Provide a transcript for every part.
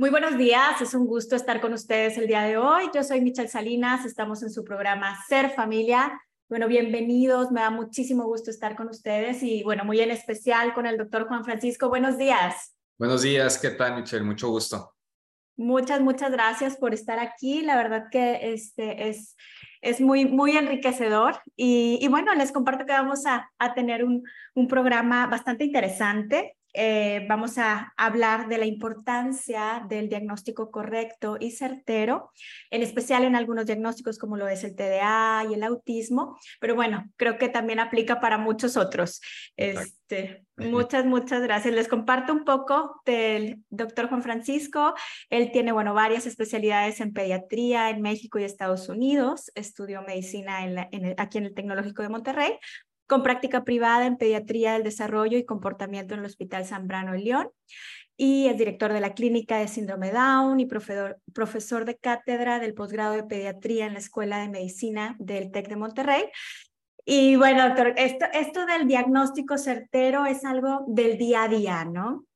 Muy buenos días, es un gusto estar con ustedes el día de hoy. Yo soy Michelle Salinas, estamos en su programa Ser Familia. Bueno, bienvenidos, me da muchísimo gusto estar con ustedes y bueno, muy en especial con el doctor Juan Francisco. Buenos días. Buenos días, ¿qué tal Michelle? Mucho gusto. Muchas, muchas gracias por estar aquí. La verdad que este es, es muy, muy enriquecedor y, y bueno, les comparto que vamos a, a tener un, un programa bastante interesante. Eh, vamos a hablar de la importancia del diagnóstico correcto y certero, en especial en algunos diagnósticos como lo es el TDA y el autismo, pero bueno, creo que también aplica para muchos otros. Este, muchas, muchas gracias. Les comparto un poco del doctor Juan Francisco. Él tiene, bueno, varias especialidades en pediatría en México y Estados Unidos. Estudió medicina en aquí en el Tecnológico de Monterrey, con práctica privada en pediatría del desarrollo y comportamiento en el Hospital Zambrano en León y es director de la clínica de síndrome Down y profesor, profesor de cátedra del posgrado de pediatría en la Escuela de Medicina del TEC de Monterrey. Y bueno, doctor, esto, esto del diagnóstico certero es algo del día a día, ¿no?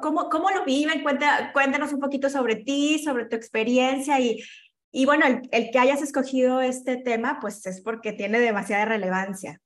¿Cómo, cómo lo viven? Cuenta, cuéntanos un poquito sobre ti, sobre tu experiencia y, y bueno, el que hayas escogido este tema, pues es porque tiene demasiada relevancia.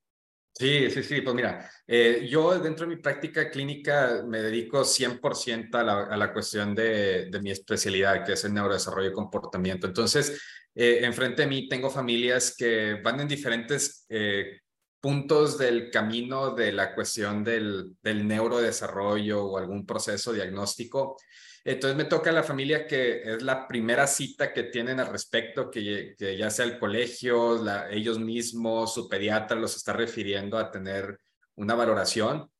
Sí, sí, sí, pues mira, eh, yo dentro de mi práctica clínica me dedico 100% a la, a la cuestión de, de, mi especialidad, que es el neurodesarrollo y comportamiento. Entonces, eh, enfrente de mí tengo familias que van en diferentes eh, puntos del camino de la cuestión del, del neurodesarrollo o algún proceso diagnóstico. Entonces me toca la familia que es la primera cita que tienen al respecto, que, ya sea el colegio, ellos mismos, su pediatra los está refiriendo a tener una valoración.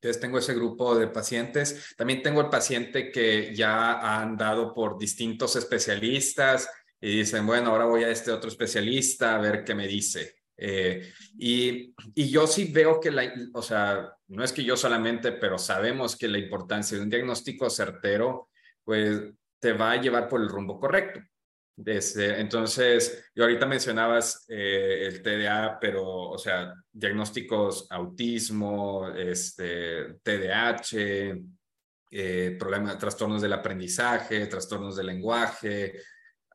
Entonces tengo ese grupo de pacientes. También tengo el paciente que ya ha andado por distintos especialistas y dicen, bueno, ahora voy a este otro especialista a ver qué me dice. Eh, y, y, yo sí veo que, la, o sea, no es que yo solamente, pero sabemos que la importancia de un diagnóstico certero, pues te va a llevar por el rumbo correcto. Desde, entonces, yo ahorita mencionabas eh, el TDA, pero, o sea, diagnósticos autismo, este, TDAH, eh, problemas, trastornos del aprendizaje, trastornos del lenguaje,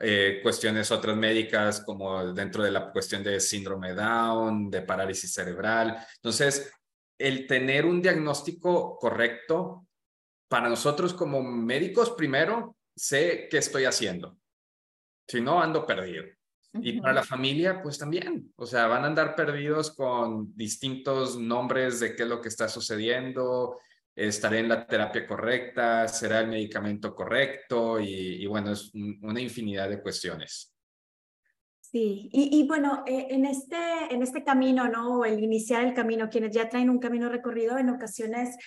eh, cuestiones otras médicas como dentro de la cuestión de síndrome Down, de parálisis cerebral. Entonces, el tener un diagnóstico correcto para nosotros como médicos, primero, sé qué estoy haciendo. Si no, ando perdido. Y para la familia, pues también. O sea, van a andar perdidos con distintos nombres de qué es lo que está sucediendo, estaré en la terapia correcta, será el medicamento correcto y, y bueno, es una infinidad de cuestiones. Sí, y, y bueno, eh, en, este, en este camino, ¿no? El iniciar el camino, quienes ya traen un camino recorrido, en ocasiones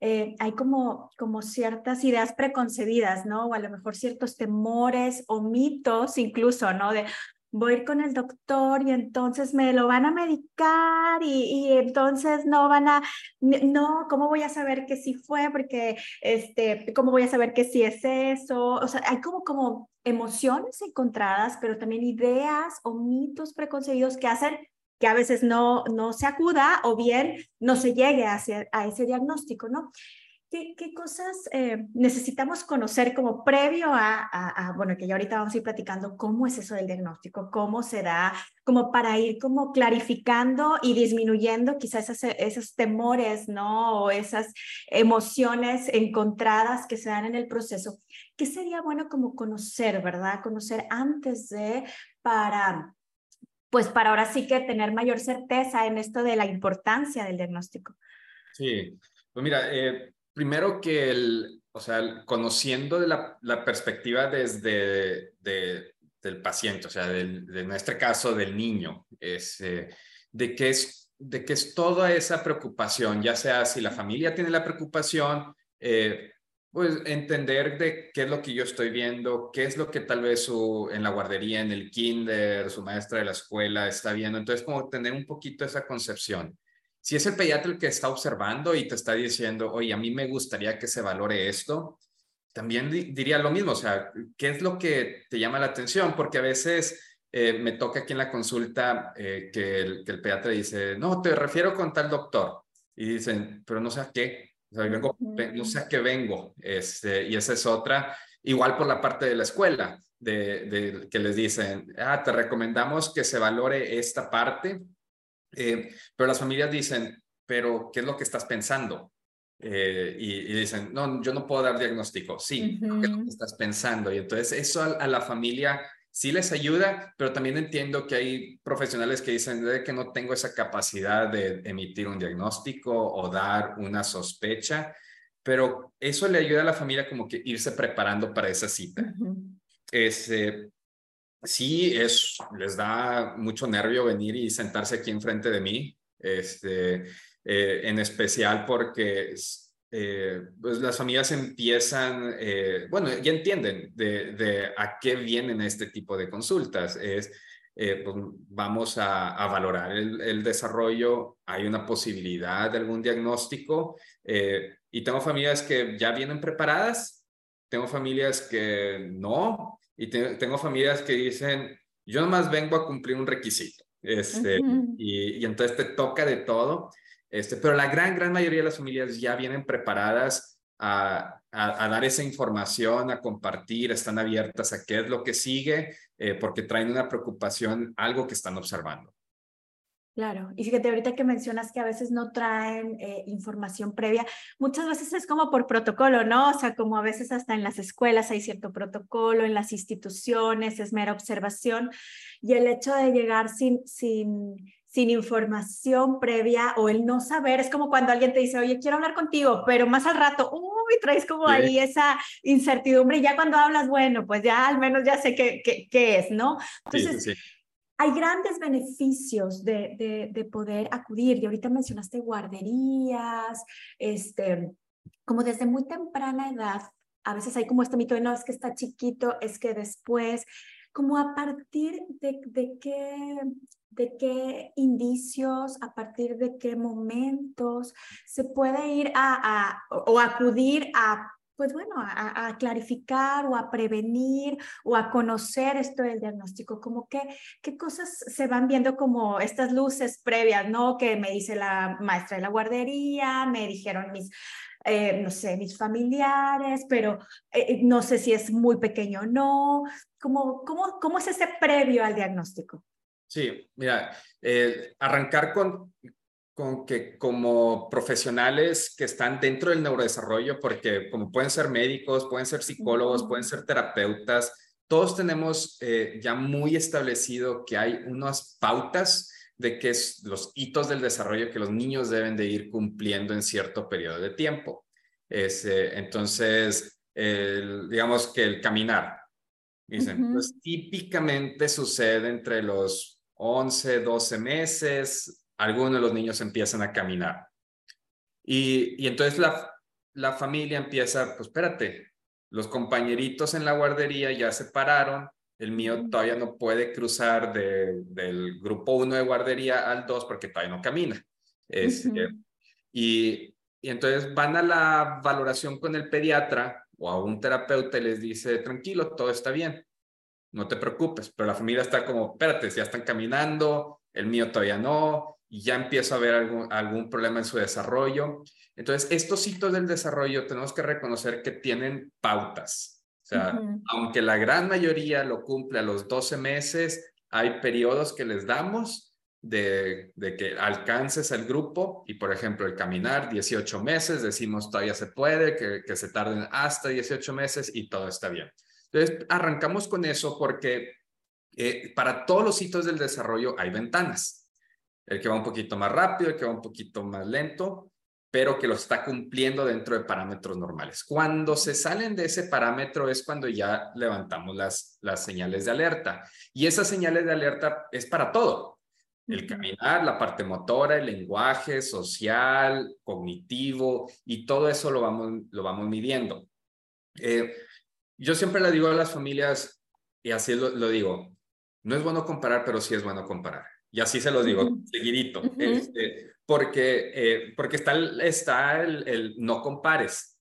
eh, hay como, como ciertas ideas preconcebidas, ¿no? O a lo mejor ciertos temores o mitos incluso, ¿no? De, voy a ir con el doctor y entonces me lo van a medicar y, y, entonces no van a, no, ¿cómo voy a saber que sí fue? Porque, este, ¿cómo voy a saber que sí es eso? O sea, hay como, como emociones encontradas, pero también ideas o mitos preconcebidos que hacen que a veces no, no se acuda o bien no se llegue a, hacer, a ese diagnóstico, ¿no? ¿Qué, cosas eh, necesitamos conocer como previo a, bueno, que ya ahorita vamos a ir platicando cómo es eso del diagnóstico, cómo se da, como para ir como clarificando y disminuyendo quizás esos temores, ¿no? O esas emociones encontradas que se dan en el proceso. ¿Qué sería bueno como conocer, verdad? Conocer antes de, para, pues para ahora sí que tener mayor certeza en esto de la importancia del diagnóstico. Sí, pues mira, eh, primero que el, o sea, conociendo la, la perspectiva desde de, del paciente, o sea, del, de nuestro caso del niño, es, eh, de, que es, de que es toda esa preocupación, ya sea si la familia tiene la preocupación, eh, pues entender de qué es lo que yo estoy viendo, qué es lo que tal vez su, en la guardería, en el kinder, su maestra de la escuela está viendo. Entonces, como tener un poquito esa concepción si es el pediatra el que está observando y te está diciendo, oye, a mí me gustaría que se valore esto, también diría lo mismo, o sea, ¿qué es lo que te llama la atención? Porque a veces eh, me toca aquí en la consulta eh, que, el, que, el, pediatra dice, no, te refiero con tal doctor. Y dicen, pero no sé a qué, o sea, vengo, no sé a qué vengo. Este, y esa es otra. Igual por la parte de la escuela, de, que les dicen, ah, te recomendamos que se valore esta parte, eh, pero las familias dicen, pero ¿qué es lo que estás pensando? Eh, y, dicen, no, yo no puedo dar diagnóstico. Sí, ¿qué es lo que estás pensando? Y entonces eso a, la familia sí les ayuda, pero también entiendo que hay profesionales que dicen que no tengo esa capacidad de emitir un diagnóstico o dar una sospecha, pero eso le ayuda a la familia como que irse preparando para esa cita. Este, sí, es, les da mucho nervio venir y sentarse aquí enfrente de mí, este, eh, en especial porque eh, pues las familias empiezan, eh, bueno, ya entienden de, a qué vienen este tipo de consultas. Es, pues vamos a, a valorar el, el, desarrollo, hay una posibilidad de algún diagnóstico y tengo familias que ya vienen preparadas, tengo familias que no, y tengo familias que dicen, yo nomás vengo a cumplir un requisito. Este, y, y, entonces te toca de todo. Este, pero la gran, gran mayoría de las familias ya vienen preparadas a, a, dar esa información, a compartir, están abiertas a qué es lo que sigue, eh, porque traen una preocupación, algo que están observando. Claro, y fíjate, ahorita que mencionas que a veces no traen eh, información previa, muchas veces es como por protocolo, ¿no? O sea, como a veces hasta en las escuelas hay cierto protocolo, en las instituciones es mera observación, y el hecho de llegar sin, sin, sin información previa o el no saber, es como cuando alguien te dice, oye, quiero hablar contigo, pero más al rato, uy, traes como ahí esa incertidumbre y ya cuando hablas, bueno, pues ya al menos ya sé qué, qué, qué es, ¿no? Entonces, sí, sí hay grandes beneficios de, de, poder acudir. Y ahorita mencionaste guarderías, este, como desde muy temprana edad, a veces hay como este mito de no, es que está chiquito, es que después, como a partir de, qué de qué indicios, a partir de qué momentos se puede ir a o acudir a pues bueno, a, clarificar o a prevenir o a conocer esto del diagnóstico, como que, qué cosas se van viendo como estas luces previas, ¿no? Que me dice la maestra de la guardería, me dijeron mis, eh, no sé, mis familiares, pero eh, no sé si es muy pequeño o no. ¿Cómo, cómo, ¿Cómo es ese previo al diagnóstico? Sí, mira, eh, arrancar con con que como profesionales que están dentro del neurodesarrollo, porque como pueden ser médicos, pueden ser psicólogos, pueden ser terapeutas, todos tenemos eh, ya muy establecido que hay unas pautas de que es los hitos del desarrollo que los niños deben de ir cumpliendo en cierto periodo de tiempo. Eh, entonces, digamos que el caminar, dicen, pues típicamente sucede entre los 11, 12 meses, algunos de los niños empiezan a caminar. Y, y entonces la, la familia empieza, pues espérate, los compañeritos en la guardería ya se pararon, el mío todavía no puede cruzar de, del grupo 1 de guardería al 2 porque todavía no camina. Este, y, y entonces van a la valoración con el pediatra o a un terapeuta y les dice, tranquilo, todo está bien, no te preocupes, pero la familia está como, espérate, ya están caminando, el mío todavía no, y ya empieza a haber algún, algún problema en su desarrollo. Entonces, estos hitos del desarrollo tenemos que reconocer que tienen pautas. O sea, aunque la gran mayoría lo cumple a los 12 meses, hay periodos que les damos de, de, que alcances el grupo y, por ejemplo, el caminar 18 meses, decimos todavía se puede, que, que se tarden hasta 18 meses y todo está bien. Entonces, arrancamos con eso porque eh, para todos los hitos del desarrollo hay ventanas el que va un poquito más rápido, el que va un poquito más lento, pero que lo está cumpliendo dentro de parámetros normales. Cuando se salen de ese parámetro es cuando ya levantamos las, las señales de alerta. Y esas señales de alerta es para todo. El caminar, la parte motora, el lenguaje social, cognitivo, y todo eso lo vamos, lo vamos midiendo. Eh, yo siempre le digo a las familias, y así lo, lo digo, no es bueno comparar, pero sí es bueno comparar. Y así se los digo, seguidito. Este, porque, eh, porque está, el, está el, el no compares,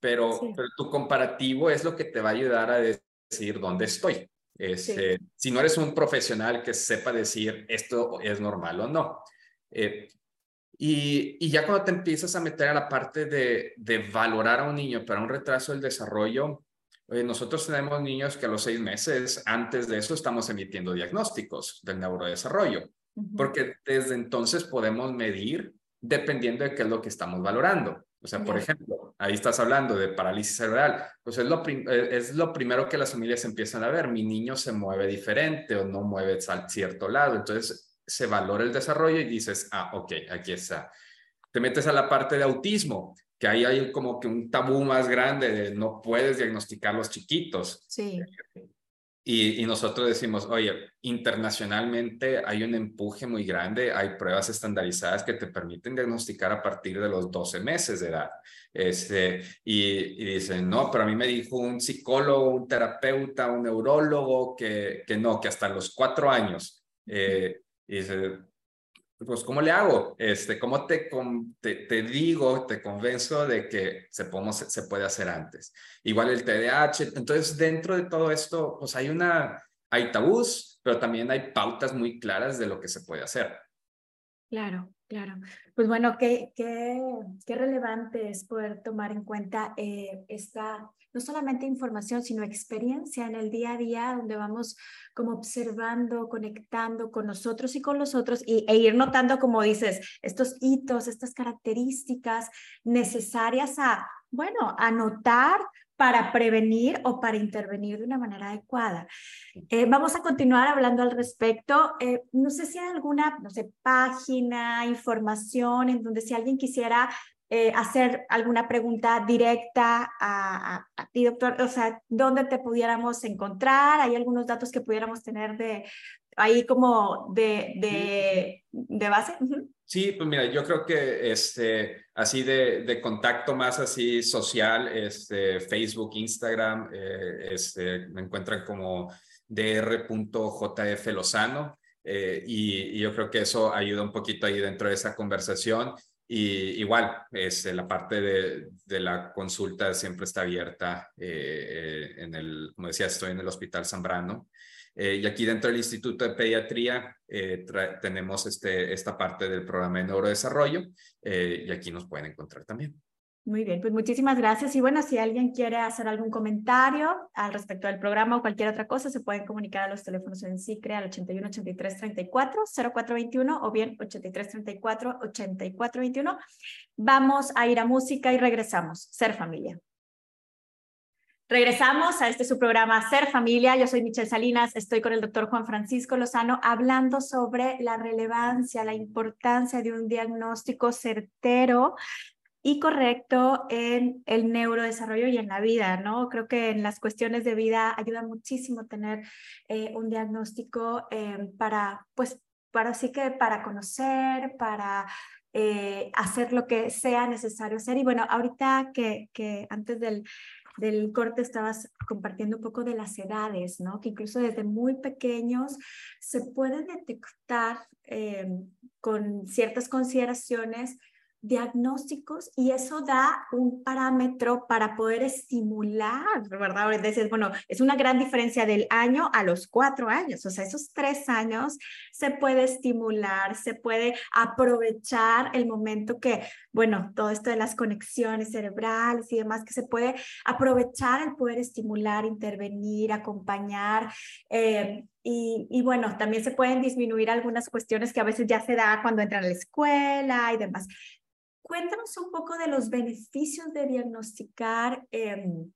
pero, pero, tu comparativo es lo que te va a ayudar a decir dónde estoy. Este, Si no eres un profesional que sepa decir esto es normal o no. Eh, y, y, ya cuando te empiezas a meter a la parte de, de valorar a un niño para un retraso del desarrollo, nosotros tenemos niños que a los seis meses, antes de eso, estamos emitiendo diagnósticos del neurodesarrollo, porque desde entonces podemos medir dependiendo de qué es lo que estamos valorando. O sea, por ejemplo, ahí estás hablando de parálisis cerebral. Pues es lo, eh, es lo primero que las familias empiezan a ver. Mi niño se mueve diferente o no mueve a cierto lado. Entonces se valora el desarrollo y dices, ah, ok, aquí está. Te metes a la parte de autismo, que ahí hay como que un tabú más grande de no puedes diagnosticar los chiquitos. Sí. Y, nosotros decimos, oye, internacionalmente hay un empuje muy grande, hay pruebas estandarizadas que te permiten diagnosticar a partir de los 12 meses de edad. Este, y, dicen, no, pero a mí me dijo un psicólogo, un terapeuta, un neurólogo que, que no, que hasta los cuatro años. Eh, y dice, pues, ¿cómo le hago? Este, ¿Cómo te, te, digo, te convenzo de que se, podemos, se puede hacer antes? Igual el TDAH. Entonces, dentro de todo esto, pues hay una, hay tabús, pero también hay pautas muy claras de lo que se puede hacer. Claro, claro. Pues bueno, qué, qué, qué relevante es poder tomar en cuenta eh, esta, no solamente información, sino experiencia en el día a día, donde vamos como observando, conectando con nosotros y con los otros y, e ir notando, como dices, estos hitos, estas características necesarias a, bueno, anotar para prevenir o para intervenir de una manera adecuada. Eh, vamos a continuar hablando al respecto. Eh, no sé si hay alguna, no sé, página, información en donde si alguien quisiera eh, hacer alguna pregunta directa a, a, ti, doctor, o sea, dónde te pudiéramos encontrar, hay algunos datos que pudiéramos tener de ahí como de, de, de base. Sí, pues mira, yo creo que este, así de, de contacto más así social, este, Facebook, Instagram, eh, este, me encuentran como dr.jf Lozano eh, y, yo creo que eso ayuda un poquito ahí dentro de esa conversación. Y igual, este, la parte de, de la consulta siempre está abierta eh, en el, como decía, estoy en el Hospital Zambrano. Eh, y aquí dentro del Instituto de Pediatría eh, tenemos este, esta parte del programa de neurodesarrollo eh, y aquí nos pueden encontrar también. Muy bien, pues muchísimas gracias. Y bueno, si alguien quiere hacer algún comentario al respecto del programa o cualquier otra cosa, se pueden comunicar a los teléfonos en SICRE al 81 83 34 0421 o bien 83 34 8421. Vamos a ir a música y regresamos. Ser familia. Regresamos a este su programa Ser Familia. Yo soy Michelle Salinas, estoy con el doctor Juan Francisco Lozano hablando sobre la relevancia, la importancia de un diagnóstico certero y correcto en el neurodesarrollo y en la vida, ¿no? Creo que en las cuestiones de vida ayuda muchísimo tener eh, un diagnóstico eh, para, pues, para así que para conocer, para eh, hacer lo que sea necesario hacer. Y bueno, ahorita que, que antes del del corte estabas compartiendo un poco de las edades, ¿no? Que incluso desde muy pequeños se puede detectar eh, con ciertas consideraciones diagnósticos y eso da un parámetro para poder estimular, ¿verdad? Decir, bueno, es una gran diferencia del año a los cuatro años, o sea, esos tres años se puede estimular, se puede aprovechar el momento que, bueno, todo esto de las conexiones cerebrales y demás, que se puede aprovechar el poder estimular, intervenir, acompañar. Eh, y, bueno, también se pueden disminuir algunas cuestiones que a veces ya se da cuando entran a la escuela y demás. Cuéntanos un poco de los beneficios de diagnosticar em,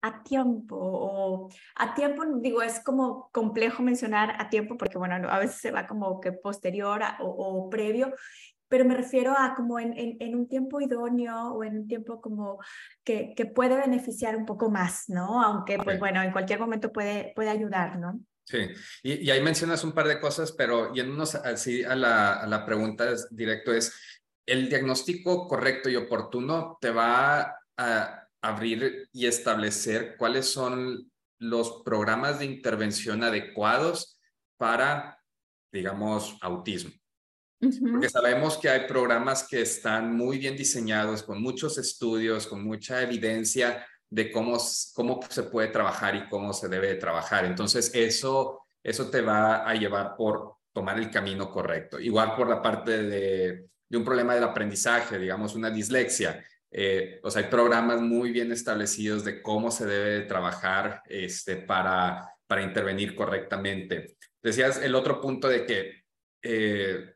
a tiempo o a tiempo, digo, es como complejo mencionar a tiempo porque, bueno, a veces se va como que posterior o, previo, pero me refiero a como en, en, un tiempo idóneo o en un tiempo como que, que puede beneficiar un poco más, ¿no? Aunque, pues bueno, en cualquier momento puede, puede ayudar, ¿no? Sí, y, ahí mencionas un par de cosas, pero yéndonos así a la, a la pregunta directo es, el diagnóstico correcto y oportuno te va a abrir y establecer cuáles son los programas de intervención adecuados para, digamos, autismo. Porque sabemos que hay programas que están muy bien diseñados, con muchos estudios, con mucha evidencia de cómo, cómo se puede trabajar y cómo se debe trabajar. Entonces, eso, eso te va a llevar por tomar el camino correcto. Igual por la parte de de un problema del aprendizaje, digamos una dislexia. Eh, o sea, hay programas muy bien establecidos de cómo se debe trabajar este, para, para intervenir correctamente. Decías el otro punto de que, eh,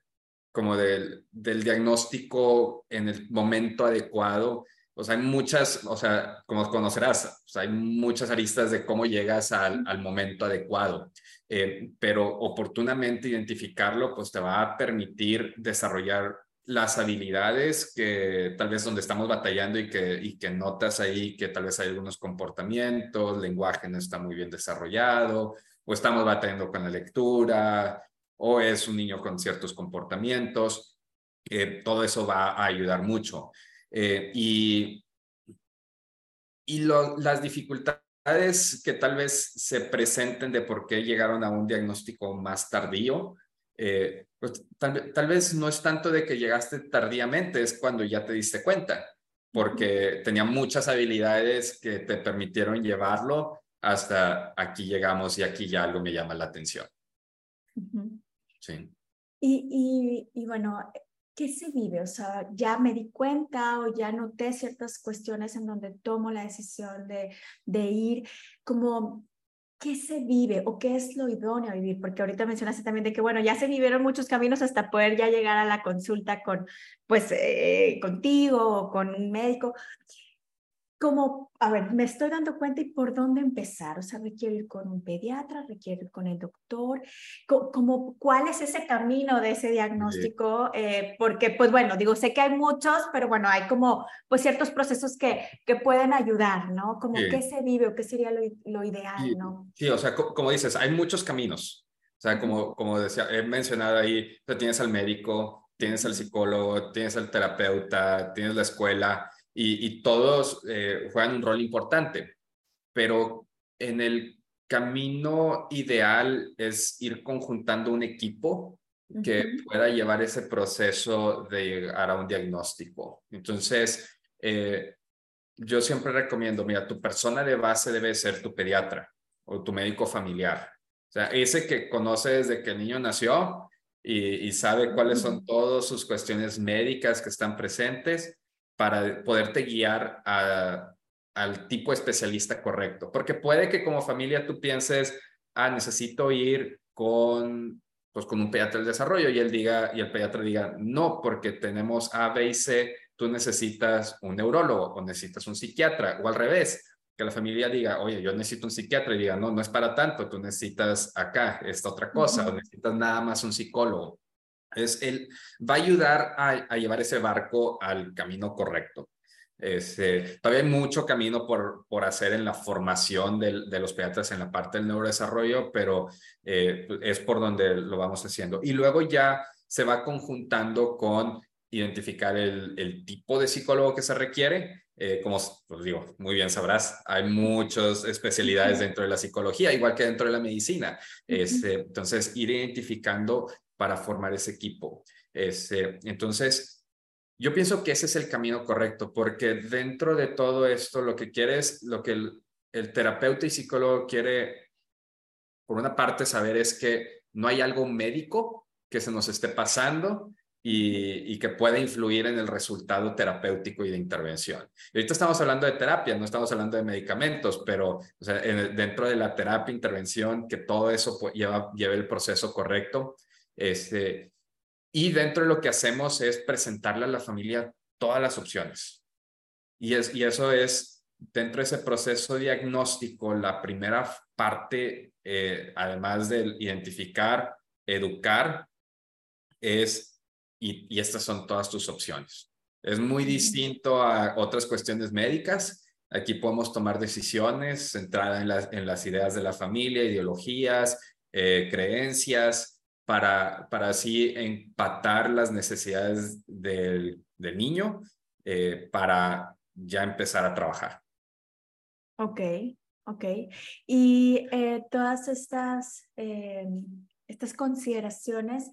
como del, del diagnóstico en el momento adecuado, o sea, hay muchas, o sea, como conocerás, o sea, hay muchas aristas de cómo llegas al, al momento adecuado, eh, pero oportunamente identificarlo, pues te va a permitir desarrollar las habilidades que tal vez donde estamos batallando y que, y que notas ahí que tal vez hay algunos comportamientos, lenguaje no está muy bien desarrollado, o estamos batallando con la lectura, o es un niño con ciertos comportamientos, eh, todo eso va a ayudar mucho. Eh, y y las dificultades que tal vez se presenten de por qué llegaron a un diagnóstico más tardío, eh, pues tal, tal, vez no es tanto de que llegaste tardíamente, es cuando ya te diste cuenta, porque tenía muchas habilidades que te permitieron llevarlo hasta aquí llegamos y aquí ya algo me llama la atención. Sí. Y, y, y, bueno, ¿qué se vive? O sea, ya me di cuenta o ya noté ciertas cuestiones en donde tomo la decisión de, de ir, como, ¿qué se vive o qué es lo idóneo a vivir? Porque ahorita mencionaste también de que, bueno, ya se vivieron muchos caminos hasta poder ya llegar a la consulta con, pues, eh, contigo o con un médico como, a ver, me estoy dando cuenta y por dónde empezar. O sea, requiero ir con un pediatra, requiero ir con el doctor. Como, ¿Cuál es ese camino de ese diagnóstico? Eh, porque, pues bueno, digo, sé que hay muchos, pero bueno, hay como, pues ciertos procesos que, que pueden ayudar, ¿no? Como qué se vive o qué sería lo, lo ideal, ¿no? Sí, o sea, como dices, hay muchos caminos. O sea, como, como decía, he mencionado ahí, tienes al médico, tienes al psicólogo, tienes al terapeuta, tienes la escuela y, todos eh, juegan un rol importante, pero en el camino ideal es ir conjuntando un equipo que pueda llevar ese proceso de llegar a un diagnóstico. Entonces, eh, yo siempre recomiendo, mira, tu persona de base debe ser tu pediatra o tu médico familiar. O sea, ese que conoce desde que el niño nació y, y sabe cuáles son todas sus cuestiones médicas que están presentes para poderte guiar al tipo especialista correcto. Porque puede que como familia tú pienses, ah, necesito ir con, pues, con un pediatra del desarrollo y él diga, y el pediatra diga, no, porque tenemos A, B y C, tú necesitas un neurólogo o necesitas un psiquiatra o al revés. Que la familia diga, oye, yo necesito un psiquiatra y diga, no, no es para tanto, tú necesitas acá esta otra cosa o necesitas nada más un psicólogo es él va a ayudar a, llevar ese barco al camino correcto. Este, todavía hay mucho camino por, por hacer en la formación de los pediatras en la parte del neurodesarrollo, pero eh, es por donde lo vamos haciendo. Y luego ya se va conjuntando con identificar el, tipo de psicólogo que se requiere. Eh, como pues digo, muy bien sabrás, hay muchas especialidades dentro de la psicología, igual que dentro de la medicina. Este, entonces, ir identificando para formar ese equipo. Este, entonces, yo pienso que ese es el camino correcto, porque dentro de todo esto, lo que quiere es, lo que el, terapeuta y psicólogo quiere, por una parte, saber es que no hay algo médico que se nos esté pasando, y, que pueda influir en el resultado terapéutico y de intervención. Y ahorita estamos hablando de terapia, no estamos hablando de medicamentos, pero o sea, dentro de la terapia, intervención, que todo eso lleva, lleve el proceso correcto, este, y dentro de lo que hacemos es presentarle a la familia todas las opciones. Y, es, y eso es, dentro de ese proceso diagnóstico, la primera parte, eh, además de identificar, educar, es, y, y estas son todas tus opciones. Es muy distinto a otras cuestiones médicas. Aquí podemos tomar decisiones centradas en, en las ideas de la familia, ideologías, eh, creencias, para, para así empatar las necesidades del, del niño eh, para ya empezar a trabajar. Ok, ok. Y eh, todas estas, eh, estas consideraciones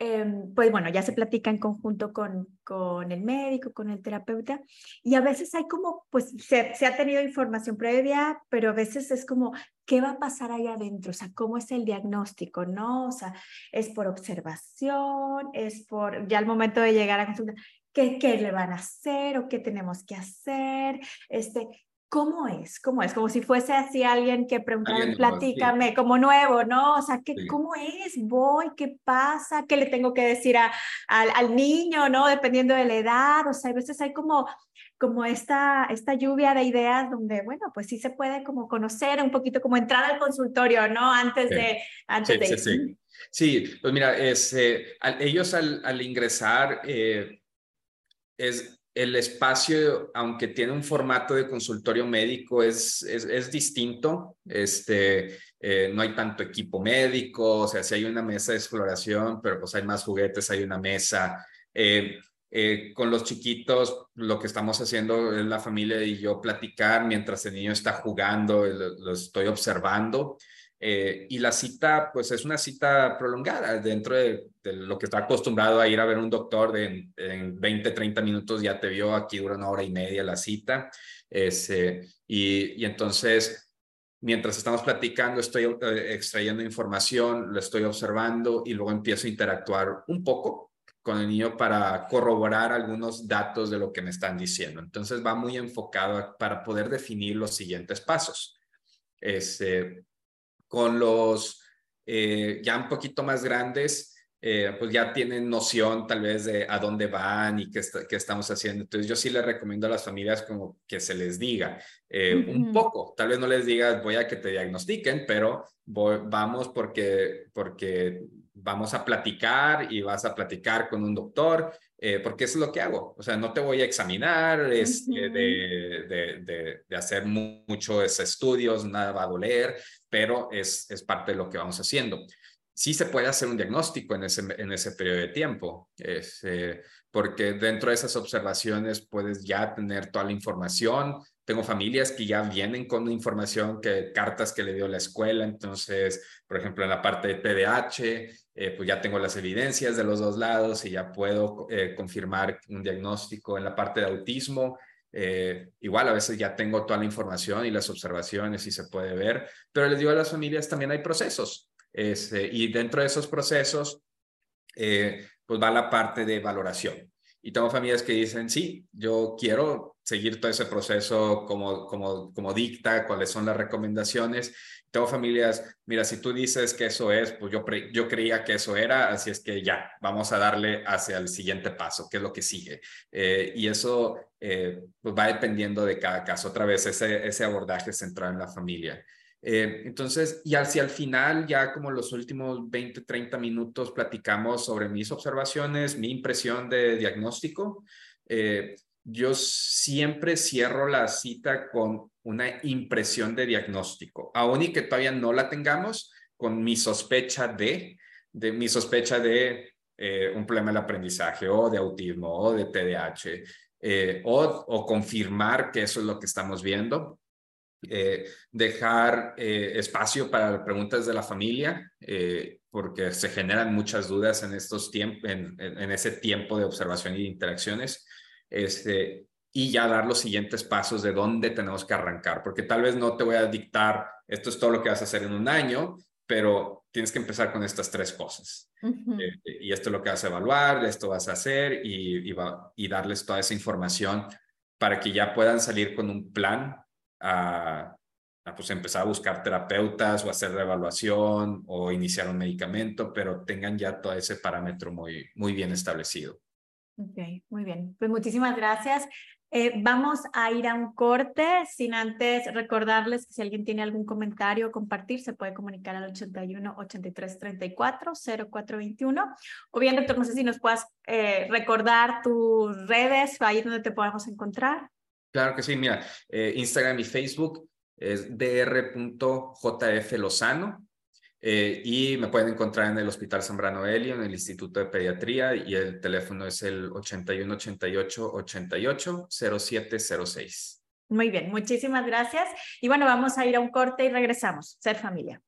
Em, pues bueno, ya se platica en conjunto con, con el médico, con el terapeuta, y a veces hay como, pues se, se, ha tenido información previa, pero a veces es como, ¿qué va a pasar ahí adentro? O sea, ¿cómo es el diagnóstico? ¿No? O sea, es por observación, es por, ya al momento de llegar a consulta, qué, qué le van a hacer o qué tenemos que hacer, este, ¿Cómo es? ¿Cómo es? Como si fuese así alguien que preguntara, platícame, como nuevo, ¿no? O sea, ¿qué, ¿cómo es? ¿Voy? ¿Qué pasa? ¿Qué le tengo que decir a, al niño, ¿no? Dependiendo de la edad. O sea, a veces hay como, como esta, esta lluvia de ideas donde, bueno, pues sí se puede como conocer un poquito, como entrar al consultorio, ¿no? Antes de... Antes sí, de... sí, sí. sí, pues mira, es, eh, ellos al, al ingresar... Eh, es, el espacio, aunque tiene un formato de consultorio médico, es, es, distinto. Este, eh, no hay tanto equipo médico, o sea, si hay una mesa de exploración, pero pues hay más juguetes, hay una mesa. Eh, eh, con los chiquitos, lo que estamos haciendo es la familia y yo platicar mientras el niño está jugando, lo estoy observando. Eh, y la cita, pues es una cita prolongada dentro de, lo que está acostumbrado a ir a ver un doctor de, en 20, 30 minutos, ya te vio, aquí dura una hora y media la cita. Este, y, y entonces, mientras estamos platicando, estoy eh, extrayendo información, lo estoy observando y luego empiezo a interactuar un poco con el niño para corroborar algunos datos de lo que me están diciendo. Entonces va muy enfocado para poder definir los siguientes pasos. Este, con los eh, ya un poquito más grandes, eh, pues ya tienen noción tal vez de a dónde van y qué, qué, estamos haciendo. Entonces yo sí les recomiendo a las familias como que se les diga eh, un poco, tal vez no les digas voy a que te diagnostiquen, pero vamos porque, porque vamos a platicar y vas a platicar con un doctor, porque eso es lo que hago. O sea, no te voy a examinar este, de, de, de, hacer muchos estudios, nada va a doler, pero es, es parte de lo que vamos haciendo. Sí se puede hacer un diagnóstico en ese, en ese periodo de tiempo, eh, porque dentro de esas observaciones puedes ya tener toda la información. Tengo familias que ya vienen con información, que cartas que le dio la escuela, entonces, por ejemplo, en la parte de TDAH, eh, pues ya tengo las evidencias de los dos lados y ya puedo eh, confirmar un diagnóstico. En la parte de autismo, eh, igual a veces ya tengo toda la información y las observaciones y se puede ver, pero les digo a las familias también hay procesos. Este, y dentro de esos procesos, eh, pues va la parte de valoración. Y tengo familias que dicen, sí, yo quiero seguir todo ese proceso como, como, como dicta, cuáles son las recomendaciones tengo familias, mira, si tú dices que eso es, pues yo, yo creía que eso era, así es que ya, vamos a darle hacia el siguiente paso, que es lo que sigue. Eh, y eso eh, pues va dependiendo de cada caso. Otra vez, ese, ese abordaje centrado en la familia. Eh, entonces, y hacia el final, ya como los últimos 20, 30 minutos, platicamos sobre mis observaciones, mi impresión de diagnóstico. Yo siempre cierro la cita con una impresión de diagnóstico, aún y que todavía no la tengamos, con mi sospecha de, de mi sospecha de eh, un problema del aprendizaje o de autismo o de TDAH, eh, o, o, confirmar que eso es lo que estamos viendo. Eh, dejar espacio para preguntas de la familia, porque se generan muchas dudas en, estos tiempos, en, en, ese tiempo de observación y interacciones. Este, y ya dar los siguientes pasos de dónde tenemos que arrancar, porque tal vez no te voy a dictar, esto es todo lo que vas a hacer en un año, pero tienes que empezar con estas tres cosas. Eh, y esto es lo que vas a evaluar, esto vas a hacer y, y, darles toda esa información para que ya puedan salir con un plan a, a pues empezar a buscar terapeutas o hacer reevaluación o iniciar un medicamento, pero tengan ya todo ese parámetro muy, muy bien establecido. Ok, muy bien. Pues muchísimas gracias. Eh, vamos a ir a un corte sin antes recordarles que si alguien tiene algún comentario o compartir, se puede comunicar al 81 83 34 0421. O bien, doctor, no sé si nos puedas eh, recordar tus redes, ahí donde te podemos encontrar. Claro que sí, mira, eh, Instagram y Facebook es dr.jflozano eh, y me pueden encontrar en el Hospital Zambrano Helio, en el Instituto de Pediatría, y el teléfono es el 8188 88 0706. Muy bien, muchísimas gracias. Y bueno, vamos a ir a un corte y regresamos. Ser familia.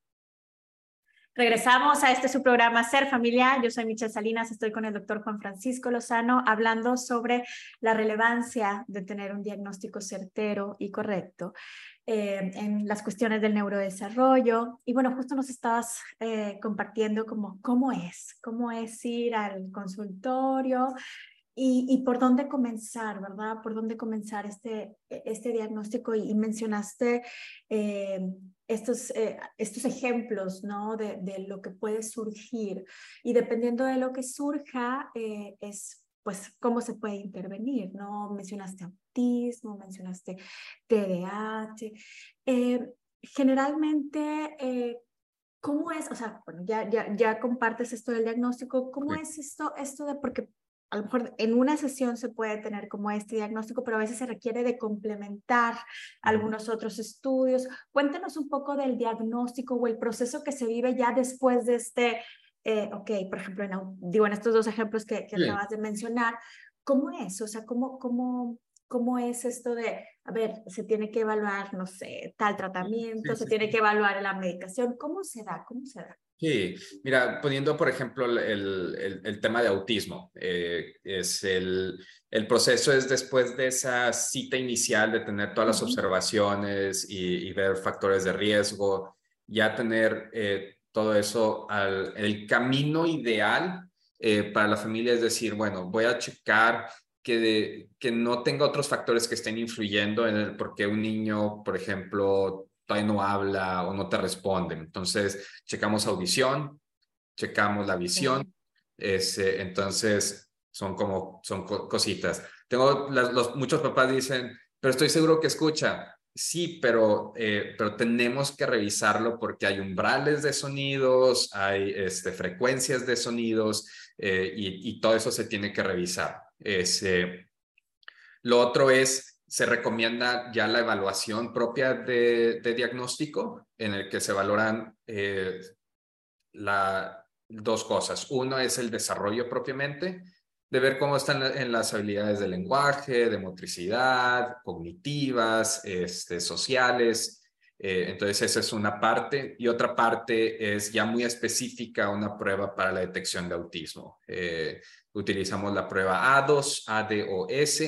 Regresamos a este su programa Ser Familia. Yo soy Michelle Salinas, estoy con el doctor Juan Francisco Lozano hablando sobre la relevancia de tener un diagnóstico certero y correcto eh, en las cuestiones del neurodesarrollo. Y bueno, justo nos estabas eh, compartiendo como cómo es, cómo es ir al consultorio y, por dónde comenzar, ¿verdad? Por dónde comenzar este, este diagnóstico y, mencionaste eh, estos, estos ejemplos, ¿no? De, de, lo que puede surgir y dependiendo de lo que surja, es pues cómo se puede intervenir, ¿no? Mencionaste autismo, mencionaste TDAH. generalmente, ¿cómo es? O sea, bueno, ya, ya, ya compartes esto del diagnóstico, ¿cómo es esto, esto de, porque a lo mejor en una sesión se puede tener como este diagnóstico, pero a veces se requiere de complementar algunos otros estudios. Cuéntanos un poco del diagnóstico o el proceso que se vive ya después de este, eh, ok, por ejemplo, en, digo, en estos dos ejemplos que, que acabas de mencionar, ¿cómo es? O sea, ¿cómo, cómo, ¿cómo es esto de, a ver, se tiene que evaluar, no sé, tal tratamiento, se tiene que evaluar la medicación? ¿Cómo se da? ¿Cómo se da? Sí, mira, poniendo por ejemplo el, el, tema de autismo, eh, es el, el proceso es después de esa cita inicial de tener todas las observaciones y, ver factores de riesgo, ya tener eh, todo eso, al, el camino ideal eh, para la familia es decir, bueno, voy a checar que, de, que no tenga otros factores que estén influyendo en el por qué un niño, por ejemplo, todavía no habla o no te responde. Entonces, checamos audición, checamos la visión. Ese, entonces, son como, son cositas. Tengo, los, muchos papás dicen, pero estoy seguro que escucha. Sí, pero, eh, pero tenemos que revisarlo porque hay umbrales de sonidos, hay este, frecuencias de sonidos eh, y, todo eso se tiene que revisar. Ese, lo otro es se recomienda ya la evaluación propia de, diagnóstico, en el que se valoran eh, la, dos cosas. Uno es el desarrollo propiamente, de ver cómo están en las habilidades de lenguaje, de motricidad, cognitivas, este, sociales. Eh, entonces, esa es una parte. Y otra parte es ya muy específica, una prueba para la detección de autismo. Eh, utilizamos la prueba A2, ADOS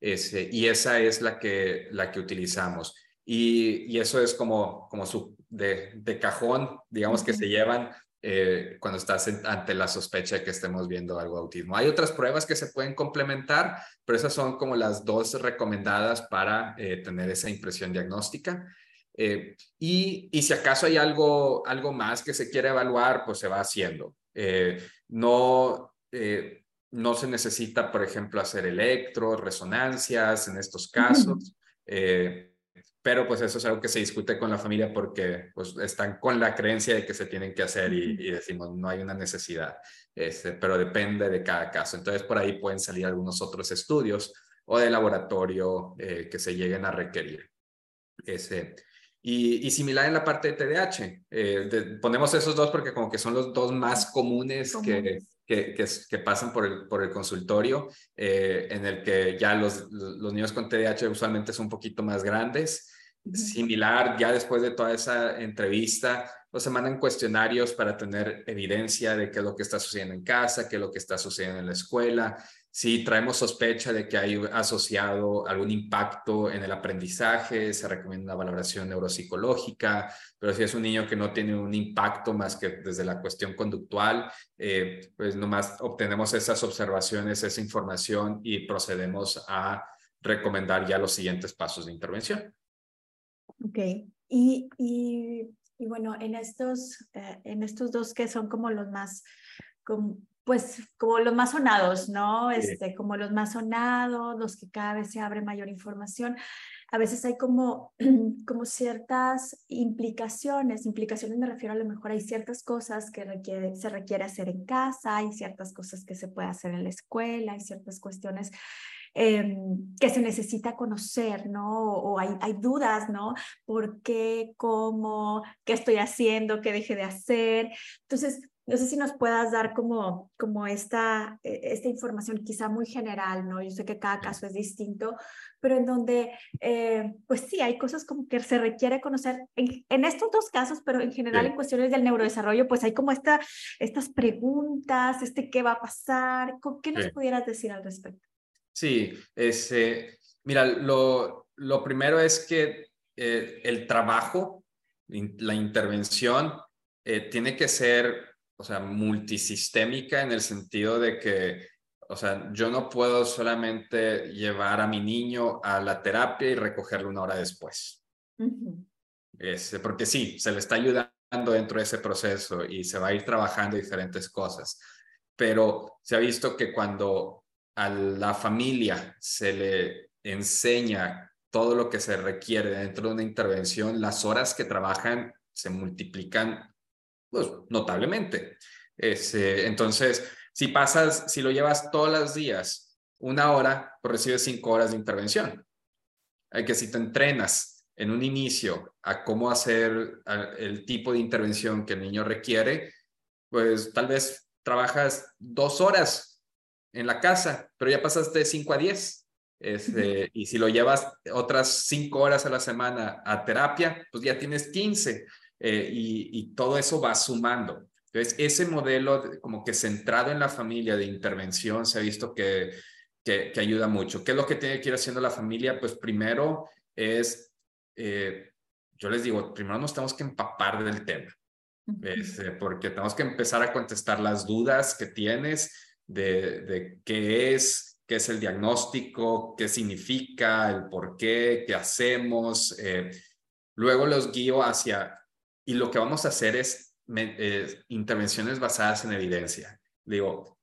ese, y esa es la que, la que utilizamos. Y, y eso es como, como su, de, de cajón, digamos, que se llevan eh, cuando estás ante la sospecha de que estemos viendo algo de autismo. Hay otras pruebas que se pueden complementar, pero esas son como las dos recomendadas para eh, tener esa impresión diagnóstica. Eh, y, y, si acaso hay algo, algo más que se quiere evaluar, pues se va haciendo. no, no se necesita, por ejemplo, hacer electro, resonancias en estos casos, eh, pero pues eso es algo que se discute con la familia porque pues están con la creencia de que se tienen que hacer y, decimos no hay una necesidad, este, pero depende de cada caso. Entonces por ahí pueden salir algunos otros estudios o de laboratorio eh, que se lleguen a requerir. Ese, y, similar en la parte de TDAH. Eh, ponemos esos dos porque como que son los dos más comunes, que, que, que, pasan por el, por el consultorio, eh, en el que ya los, los niños con TDAH usualmente son un poquito más grandes. Similar, ya después de toda esa entrevista, pues se mandan cuestionarios para tener evidencia de qué es lo que está sucediendo en casa, qué es lo que está sucediendo en la escuela, si traemos sospecha de que hay asociado algún impacto en el aprendizaje, se recomienda una valoración neuropsicológica, pero si es un niño que no tiene un impacto más que desde la cuestión conductual, eh, pues nomás obtenemos esas observaciones, esa información y procedemos a recomendar ya los siguientes pasos de intervención. Ok, y, y, y bueno, en estos, eh, en estos dos que son como los más pues como los más sonados, ¿no? Este, como los más sonados, los que cada vez se abre mayor información. A veces hay como, como ciertas implicaciones, implicaciones me refiero a lo mejor hay ciertas cosas que requiere, se requiere hacer en casa, hay ciertas cosas que se puede hacer en la escuela, hay ciertas cuestiones em, que se necesita conocer, ¿no? O hay, hay dudas, ¿no? ¿Por qué? ¿Cómo? ¿Qué estoy haciendo? ¿Qué deje de hacer? Entonces, no sé si nos puedas dar como, como esta, e, esta información quizá muy general, ¿no? Yo sé que cada caso es distinto, pero en donde, eh, pues sí, hay cosas como que se requiere conocer en, estos dos casos, pero en general en cuestiones del neurodesarrollo, pues hay como esta, estas preguntas, este qué va a pasar, ¿qué nos pudieras decir al respecto? Sí, este, mira, lo, lo primero es que eh, el trabajo, la intervención, eh, tiene que ser o sea, multisistémica en el sentido de que O sea, yo no puedo solamente llevar a mi niño a la terapia y recogerlo una hora después. porque sí, se le está ayudando dentro de ese proceso y se va a ir trabajando diferentes cosas. Pero se ha visto que cuando a la familia se le enseña todo lo que se requiere dentro de una intervención, las horas que trabajan se multiplican pues, notablemente. entonces, si pasas, si lo llevas todos los días, una hora, pues recibes cinco horas de intervención. Hay que si te entrenas en un inicio a cómo hacer el tipo de intervención que el niño requiere, pues tal vez trabajas dos horas en la casa, pero ya pasaste cinco a diez. Este, y si lo llevas otras cinco horas a la semana a terapia, pues ya tienes 15 eh, y, todo eso va sumando. Entonces, ese modelo como que centrado en la familia de intervención se ha visto que, que, ayuda mucho. ¿Qué es lo que tiene que ir haciendo la familia? Pues primero es, eh, yo les digo, primero nos tenemos que empapar del tema, este, porque tenemos que empezar a contestar las dudas que tienes de, qué es, qué es el diagnóstico, qué significa, el por qué, qué hacemos. Eh, luego los guío hacia y lo que vamos a hacer es eh, intervenciones basadas en evidencia. Digo,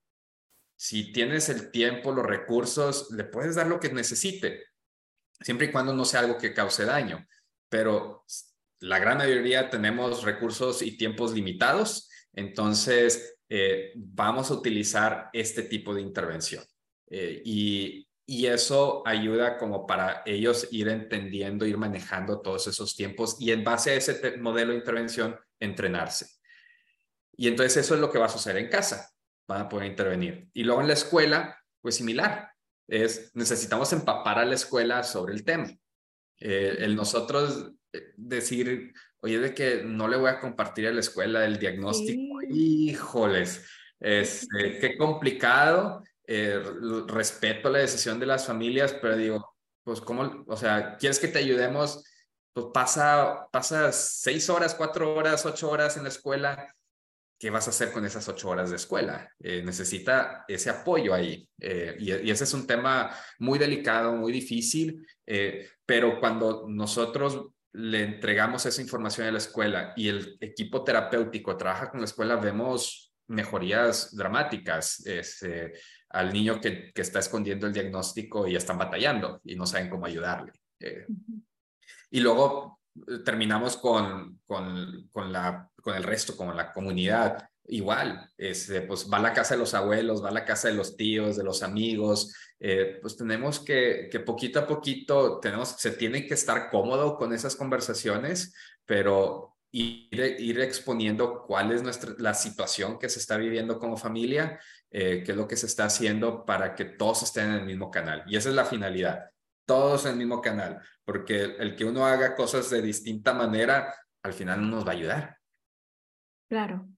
si tienes el tiempo, los recursos, le puedes dar lo que necesite, siempre y cuando no sea algo que cause daño. Pero la gran mayoría tenemos recursos y tiempos limitados, entonces eh, vamos a utilizar este tipo de intervención. Eh, y y eso ayuda como para ellos ir entendiendo, ir manejando todos esos tiempos y en base a ese modelo de intervención, entrenarse. Y entonces eso es lo que va a suceder en casa, van a poder intervenir. Y luego en la escuela, pues similar, es necesitamos empapar a la escuela sobre el tema. Eh, el nosotros decir, oye, de que no le voy a compartir a la escuela el diagnóstico, híjoles, es, este, qué complicado eh, respeto la decisión de las familias, pero digo, pues cómo, o sea, ¿quieres que te ayudemos? Pues pasa, pasa seis horas, cuatro horas, ocho horas en la escuela. ¿Qué vas a hacer con esas ocho horas de escuela? Eh, necesita ese apoyo ahí. Eh, y, y, ese es un tema muy delicado, muy difícil, pero cuando nosotros le entregamos esa información a la escuela y el equipo terapéutico trabaja con la escuela, vemos mejorías dramáticas. Este, al niño que, que, está escondiendo el diagnóstico y están batallando y no saben cómo ayudarle. Eh, y luego eh, terminamos con, con, con, la, con el resto, con la comunidad. Igual, este, pues va a la casa de los abuelos, va a la casa de los tíos, de los amigos, eh, pues tenemos que, que poquito a poquito, tenemos, se tiene que estar cómodo con esas conversaciones, pero ir, ir exponiendo cuál es nuestra, la situación que se está viviendo como familia eh, qué es lo que se está haciendo para que todos estén en el mismo canal. Y esa es la finalidad, todos en el mismo canal, porque el que uno haga cosas de distinta manera, al final no nos va a ayudar. Claro,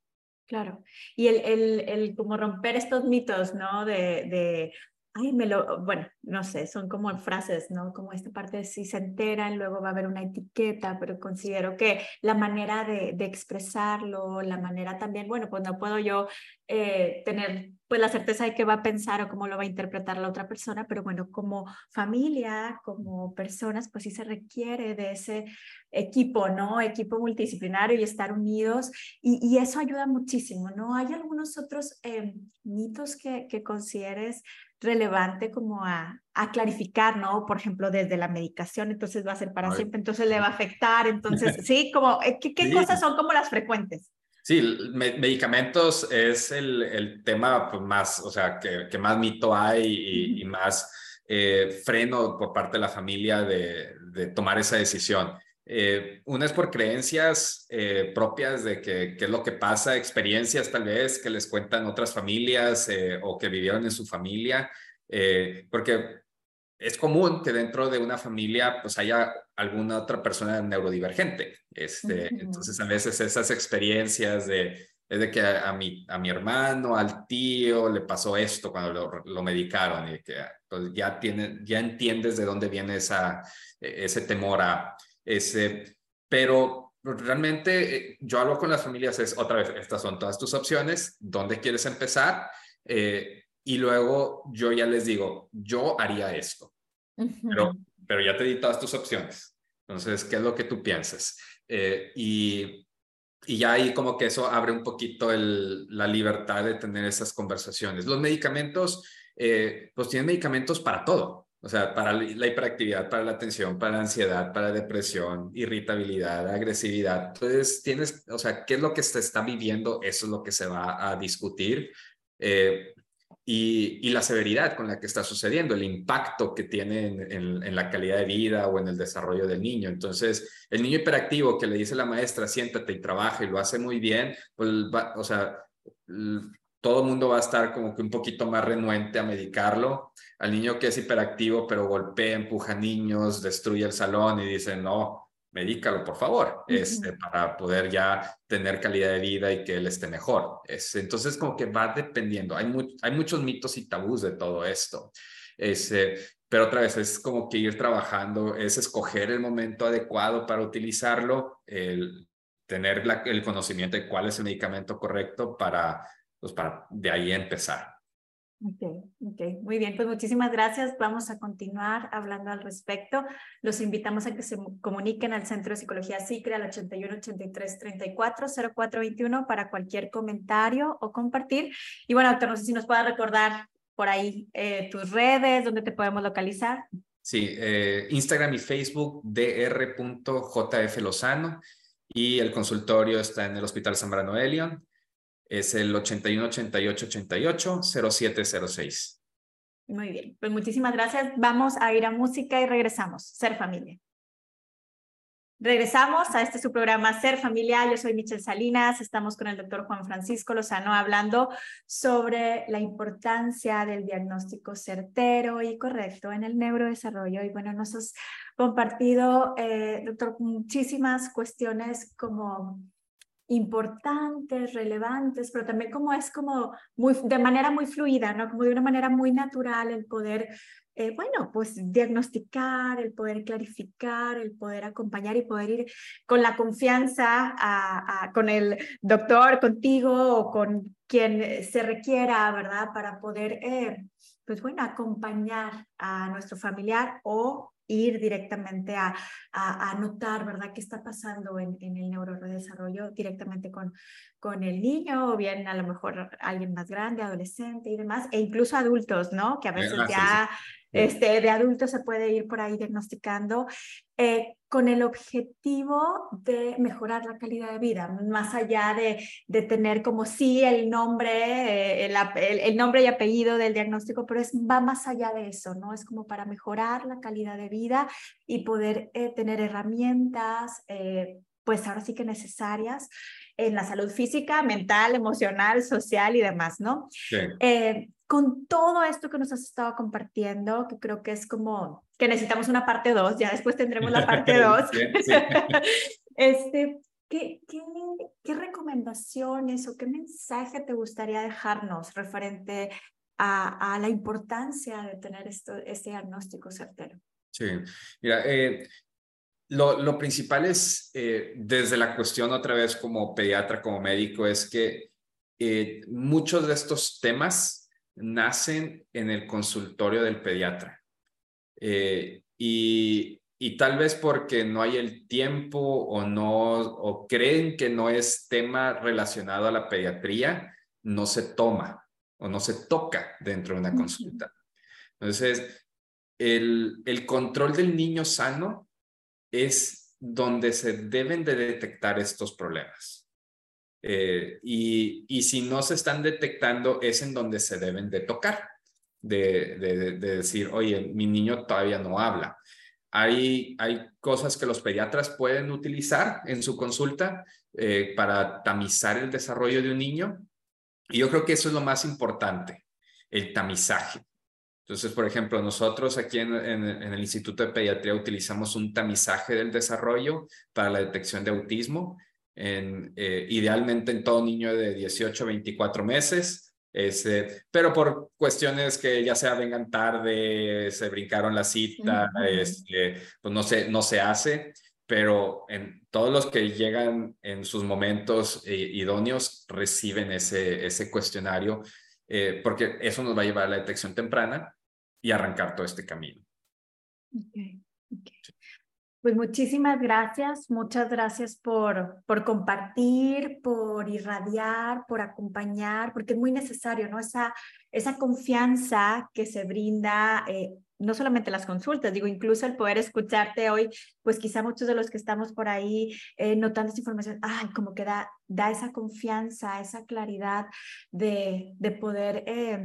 claro. Y el, el, el como romper estos mitos, ¿no? De, de ay, me lo, bueno, no sé, son como frases, ¿no? Como esta parte de si se enteran, luego va a haber una etiqueta, pero considero que la manera de, de expresarlo, la manera también, bueno, pues no puedo yo eh, tener pues la certeza de qué va a pensar o cómo lo va a interpretar la otra persona, pero bueno, como familia, como personas, pues sí se requiere de ese equipo, ¿no? Equipo multidisciplinario y estar unidos y, y eso ayuda muchísimo, ¿no? ¿Hay algunos otros eh, mitos que, que consideres relevante como a, a, clarificar, ¿no? Por ejemplo, desde la medicación, entonces va a ser para siempre, entonces le va a afectar, entonces, sí, como, eh, ¿qué, qué cosas son como las frecuentes? Sí, medicamentos es el, el, tema pues, más, o sea, que, que más mito hay y, más eh, freno por parte de la familia de, de tomar esa decisión. Eh, una es por creencias eh, propias de que, qué es lo que pasa, experiencias tal vez que les cuentan otras familias eh, o que vivieron en su familia, porque es común que dentro de una familia pues haya alguna otra persona neurodivergente. Este, Entonces a veces esas experiencias de, de que a, mi, a mi hermano, al tío le pasó esto cuando lo, lo medicaron y que pues, ya, tiene, ya entiendes de dónde viene esa, e, ese temor a ese, pero realmente eh, yo hablo con las familias, es otra vez, estas son todas tus opciones, ¿dónde quieres empezar? Eh, y luego yo ya les digo, yo haría esto, pero, pero ya te di todas tus opciones. Entonces, ¿qué es lo que tú piensas? Eh, y, y ya ahí como que eso abre un poquito el, la libertad de tener esas conversaciones. Los medicamentos, eh, pues tienen medicamentos para todo. O sea, para la hiperactividad, para la atención, para la ansiedad, para la depresión, irritabilidad, agresividad. Entonces, tienes, o sea, ¿qué es lo que se está viviendo? Eso es lo que se va a discutir. Eh, y, la severidad con la que está sucediendo, el impacto que tiene en, la calidad de vida o en el desarrollo del niño. Entonces, el niño hiperactivo que le dice la maestra, siéntate y trabaja y lo hace muy bien, pues, o sea, todo el mundo va a estar como que un poquito más renuente a medicarlo. Al niño que es hiperactivo, pero golpea, empuja niños, destruye el salón y dice, no, medícalo, por favor, este, para poder ya tener calidad de vida y que él esté mejor. Es, entonces, como que va dependiendo. Hay, hay muchos mitos y tabús de todo esto. Ese, pero otra vez es como que ir trabajando, es escoger el momento adecuado para utilizarlo, el tener el conocimiento de cuál es el medicamento correcto para pues para de ahí empezar. Ok, ok, muy bien, pues muchísimas gracias. Vamos a continuar hablando al respecto. Los invitamos a que se comuniquen al Centro de Psicología SICRE al 81 83 34 0421 para cualquier comentario o compartir. Y bueno, doctor, no sé si nos pueda recordar por ahí eh, tus redes, donde te podemos localizar. Sí, eh, Instagram y Facebook dr.jflozano y el consultorio está en el Hospital Zambrano Elion es el 81 88 88 0706. Muy bien, pues muchísimas gracias. Vamos a ir a música y regresamos. Ser familia. Regresamos a este su programa Ser Familia. Yo soy Michelle Salinas. Estamos con el doctor Juan Francisco Lozano hablando sobre la importancia del diagnóstico certero y correcto en el neurodesarrollo. Y bueno, nos has compartido, eh, doctor, muchísimas cuestiones como importantes, relevantes, pero también como es como muy, de manera muy fluida, ¿no? Como de una manera muy natural el poder, eh, bueno, pues diagnosticar, el poder clarificar, el poder acompañar y poder ir con la confianza a, con el doctor, contigo o con quien se requiera, ¿verdad? Para poder, eh, pues bueno, acompañar a nuestro familiar o ir directamente a, a, notar, ¿verdad?, qué está pasando en, en el neurodesarrollo directamente con, con el niño o bien a lo mejor alguien más grande, adolescente y demás, e incluso adultos, ¿no? Que a veces ya este, de adultos se puede ir por ahí diagnosticando. Eh, con el objetivo de mejorar la calidad de vida, más allá de, de tener como sí el nombre, eh, el, el, nombre y apellido del diagnóstico, pero es, va más allá de eso, ¿no? Es como para mejorar la calidad de vida y poder eh, tener herramientas, pues ahora sí que necesarias en la salud física, mental, emocional, social y demás, ¿no? Sí con todo esto que nos has estado compartiendo, que creo que es como que necesitamos una parte 2, ya después tendremos la parte 2. este, ¿qué, qué, qué, recomendaciones o qué mensaje te gustaría dejarnos referente a, a la importancia de tener esto, este diagnóstico certero? Sí, mira, eh, lo, lo, principal es, eh, desde la cuestión otra vez como pediatra, como médico, es que eh, muchos de estos temas nacen en el consultorio del pediatra. Eh, y, y, tal vez porque no hay el tiempo o no, o creen que no es tema relacionado a la pediatría, no se toma o no se toca dentro de una consulta. Entonces, el, el control del niño sano es donde se deben de detectar estos problemas. Eh, y, y, si no se están detectando, es en donde se deben de tocar, de, de, de decir, oye, mi niño todavía no habla. Hay, hay cosas que los pediatras pueden utilizar en su consulta eh, para tamizar el desarrollo de un niño. Y yo creo que eso es lo más importante, el tamizaje. Entonces, por ejemplo, nosotros aquí en, en, el Instituto de Pediatría utilizamos un tamizaje del desarrollo para la detección de autismo en, eh, idealmente en todo niño de 18 a 24 meses, ese, pero por cuestiones que ya sea vengan tarde, se brincaron la cita, este, pues no se, no se hace, pero en todos los que llegan en sus momentos eh, idóneos reciben ese, ese cuestionario eh, porque eso nos va a llevar a la detección temprana y arrancar todo este camino. Okay, Pues muchísimas gracias, muchas gracias por, por compartir, por irradiar, por acompañar, porque es muy necesario, ¿no? Esa, esa confianza que se brinda, eh, no solamente las consultas, digo, incluso el poder escucharte hoy, pues quizá muchos de los que estamos por ahí eh, notando esta información, ay, como que da, da esa confianza, esa claridad de, de poder... Eh,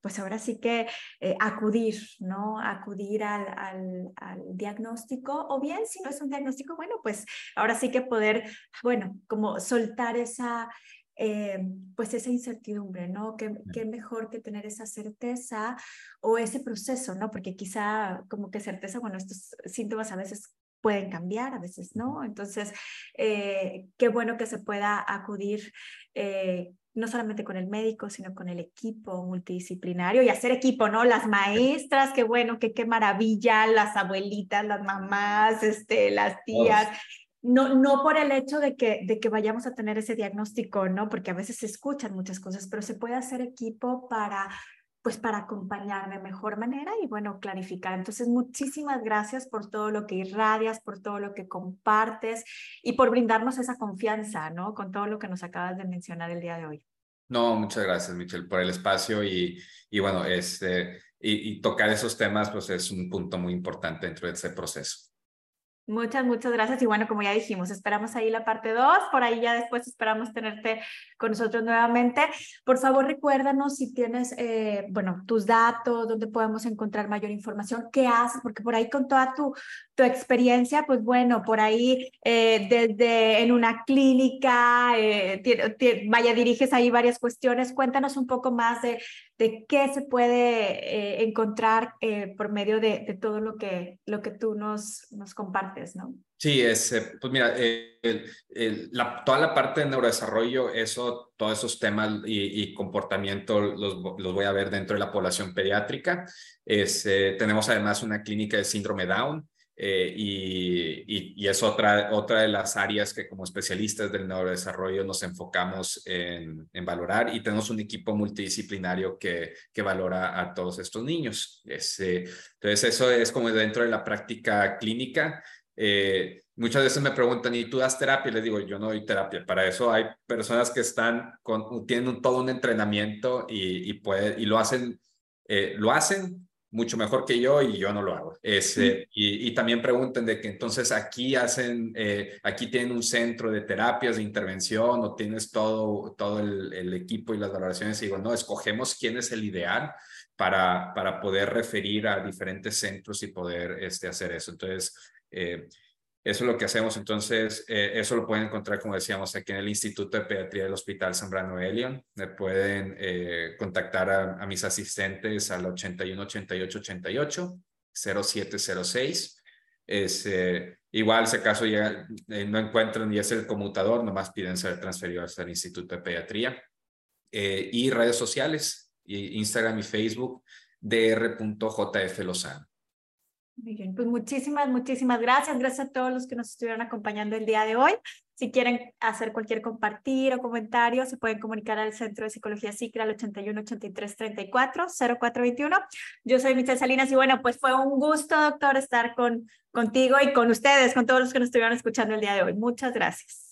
pues ahora sí que eh, acudir, ¿no? Acudir al, al, diagnóstico o bien si no es un diagnóstico, bueno, pues ahora sí que poder, bueno, como soltar esa, eh, pues esa incertidumbre, ¿no? ¿Qué, ¿Qué, mejor que tener esa certeza o ese proceso, ¿no? Porque quizá como que certeza, bueno, estos síntomas a veces pueden cambiar, a veces no. Entonces, eh, qué bueno que se pueda acudir no solamente con el médico, sino con el equipo multidisciplinario y hacer equipo, ¿no? Las maestras, qué bueno, qué, qué maravilla, las abuelitas, las mamás, este, las tías. No, no por el hecho de que, de que vayamos a tener ese diagnóstico, ¿no? Porque a veces se escuchan muchas cosas, pero se puede hacer equipo para pues para acompañar de mejor manera y bueno, clarificar. Entonces, muchísimas gracias por todo lo que irradias, por todo lo que compartes y por brindarnos esa confianza, ¿no? Con todo lo que nos acabas de mencionar el día de hoy. No, muchas gracias, Michelle, por el espacio y, y bueno, este, y, y tocar esos temas, pues es un punto muy importante dentro de ese proceso. Muchas, muchas gracias. Y bueno, como ya dijimos, esperamos ahí la parte 2. Por ahí ya después esperamos tenerte con nosotros nuevamente. Por favor, recuérdanos si tienes, eh, bueno, tus datos, dónde podemos encontrar mayor información, qué haces, porque por ahí con toda tu, tu experiencia, pues bueno, por ahí eh, desde en una clínica, eh, vaya, diriges ahí varias cuestiones. Cuéntanos un poco más de, de qué se puede encontrar por medio de, todo lo que, lo que tú nos, compartes, ¿no? Sí, es, pues mira, la, toda la parte de neurodesarrollo, eso, todos esos temas y, comportamiento los, voy a ver dentro de la población pediátrica. Eh, tenemos además una clínica de síndrome Down. Eh, y, y, es otra, otra de las áreas que como especialistas del neurodesarrollo nos enfocamos en, en valorar y tenemos un equipo multidisciplinario que, que valora a todos estos niños. Es, entonces, eso es como dentro de la práctica clínica. Eh, muchas veces me preguntan, ¿y tú das terapia? Les digo, yo no doy terapia. Para eso hay personas que están con, tienen todo un entrenamiento y, y, puede, y lo hacen, eh, lo hacen mucho mejor que yo y yo no lo hago. Ese, y, y, también preguntan de que entonces aquí hacen, eh, aquí tienen un centro de terapias, de intervención o tienes todo, todo el, el, equipo y las valoraciones. Y digo, no, escogemos quién es el ideal para, para poder referir a diferentes centros y poder este, hacer eso. Entonces, eh, eso es lo que hacemos. Entonces, eh, eso lo pueden encontrar, como decíamos, aquí en el Instituto de Pediatría del Hospital Zambrano Elion. Me pueden eh, contactar a, mis asistentes al 81 88 88 0706. Es, igual, si acaso ya no encuentran y es el conmutador, nomás piden ser transferidos al Instituto de Pediatría. y redes sociales, Instagram y Facebook, dr.jf Lozano. Bien, pues muchísimas, muchísimas gracias. Gracias a todos los que nos estuvieron acompañando el día de hoy. Si quieren hacer cualquier compartir o comentario, se pueden comunicar al Centro de Psicología SICRA al 81 83 34 0421. Yo soy Michelle Salinas y bueno, pues fue un gusto, doctor, estar con, contigo y con ustedes, con todos los que nos estuvieron escuchando el día de hoy. Muchas gracias.